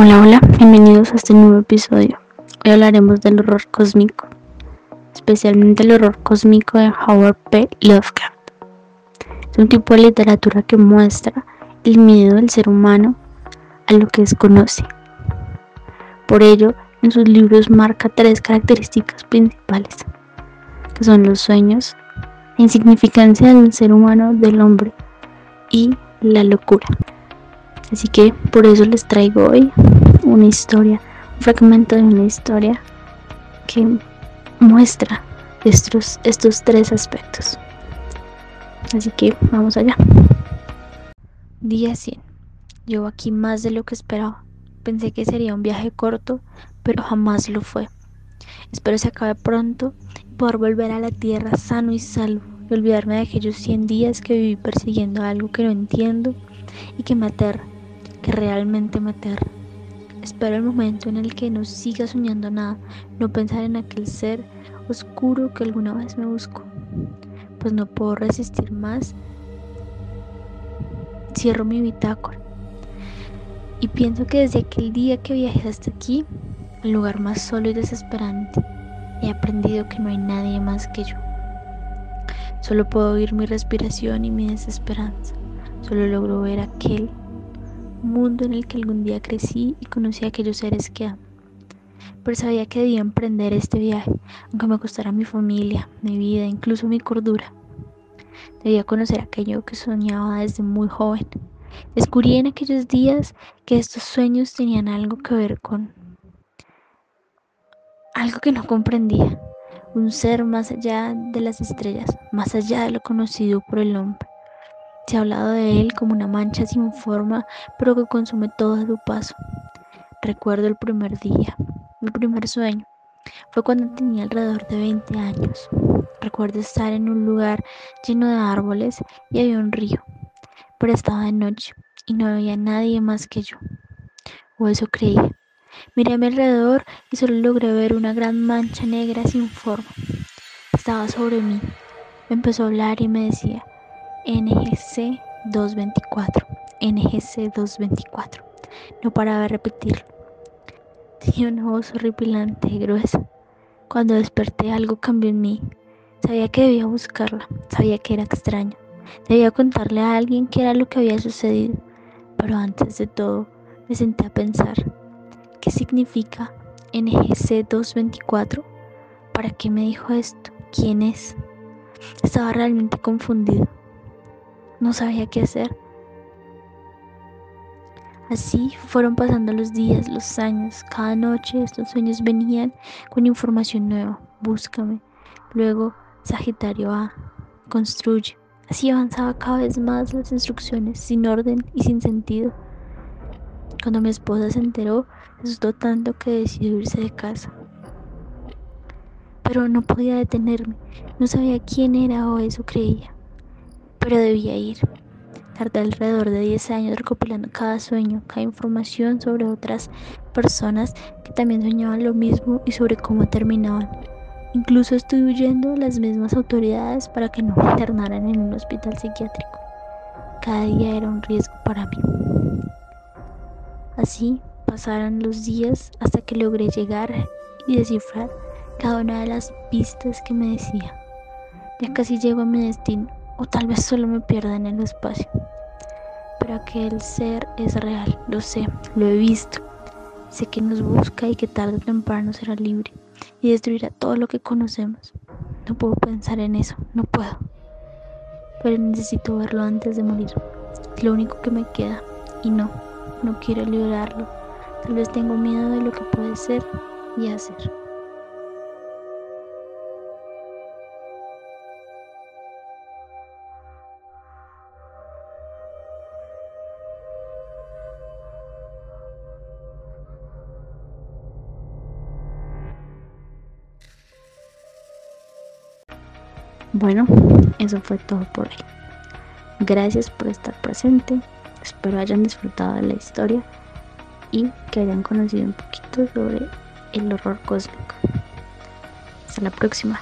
Hola, hola, bienvenidos a este nuevo episodio. Hoy hablaremos del horror cósmico, especialmente el horror cósmico de Howard P. Lovecraft. Es un tipo de literatura que muestra el miedo del ser humano a lo que desconoce. Por ello, en sus libros marca tres características principales, que son los sueños, la insignificancia del ser humano, del hombre y la locura. Así que por eso les traigo hoy una historia, un fragmento de una historia que muestra estos, estos tres aspectos. Así que vamos allá. Día 100. Llevo aquí más de lo que esperaba. Pensé que sería un viaje corto, pero jamás lo fue. Espero se acabe pronto y poder volver a la tierra sano y salvo y olvidarme de aquellos 100 días que viví persiguiendo algo que no entiendo y que me aterra que realmente me aterra. Espero el momento en el que no siga soñando nada, no pensar en aquel ser oscuro que alguna vez me buscó, pues no puedo resistir más. Cierro mi bitácora y pienso que desde aquel día que viajé hasta aquí, el lugar más solo y desesperante, he aprendido que no hay nadie más que yo. Solo puedo oír mi respiración y mi desesperanza. Solo logro ver aquel mundo en el que algún día crecí y conocí a aquellos seres que amo. Pero sabía que debía emprender este viaje, aunque me costara mi familia, mi vida, incluso mi cordura. Debía conocer aquello que soñaba desde muy joven. Descubrí en aquellos días que estos sueños tenían algo que ver con algo que no comprendía, un ser más allá de las estrellas, más allá de lo conocido por el hombre. Se ha hablado de él como una mancha sin forma, pero que consume todo a su paso. Recuerdo el primer día, mi primer sueño. Fue cuando tenía alrededor de 20 años. Recuerdo estar en un lugar lleno de árboles y había un río, pero estaba de noche y no había nadie más que yo. O eso creía. Miré a mi alrededor y solo logré ver una gran mancha negra sin forma. Estaba sobre mí. Me empezó a hablar y me decía, NGC 224, NGC 224. No paraba de repetirlo. Tenía una voz horripilante y gruesa. Cuando desperté algo cambió en mí. Sabía que debía buscarla, sabía que era extraño. Debía contarle a alguien qué era lo que había sucedido. Pero antes de todo, me senté a pensar, ¿qué significa NGC 224? ¿Para qué me dijo esto? ¿Quién es? Estaba realmente confundido. No sabía qué hacer. Así fueron pasando los días, los años. Cada noche estos sueños venían con información nueva. Búscame. Luego, Sagitario A. Construye. Así avanzaba cada vez más las instrucciones, sin orden y sin sentido. Cuando mi esposa se enteró, asustó tanto que decidió irse de casa. Pero no podía detenerme. No sabía quién era o eso creía pero debía ir. Tardé alrededor de 10 años recopilando cada sueño, cada información sobre otras personas que también soñaban lo mismo y sobre cómo terminaban. Incluso estuve huyendo las mismas autoridades para que no me internaran en un hospital psiquiátrico. Cada día era un riesgo para mí. Así pasaron los días hasta que logré llegar y descifrar cada una de las pistas que me decía. Ya casi llego a mi destino o tal vez solo me pierda en el espacio. Pero aquel ser es real, lo sé, lo he visto. Sé que nos busca y que tarde o temprano será libre y destruirá todo lo que conocemos. No puedo pensar en eso, no puedo. Pero necesito verlo antes de morir. Es lo único que me queda y no, no quiero liberarlo. Tal vez tengo miedo de lo que puede ser y hacer. Bueno, eso fue todo por hoy. Gracias por estar presente. Espero hayan disfrutado de la historia y que hayan conocido un poquito sobre el horror cósmico. Hasta la próxima.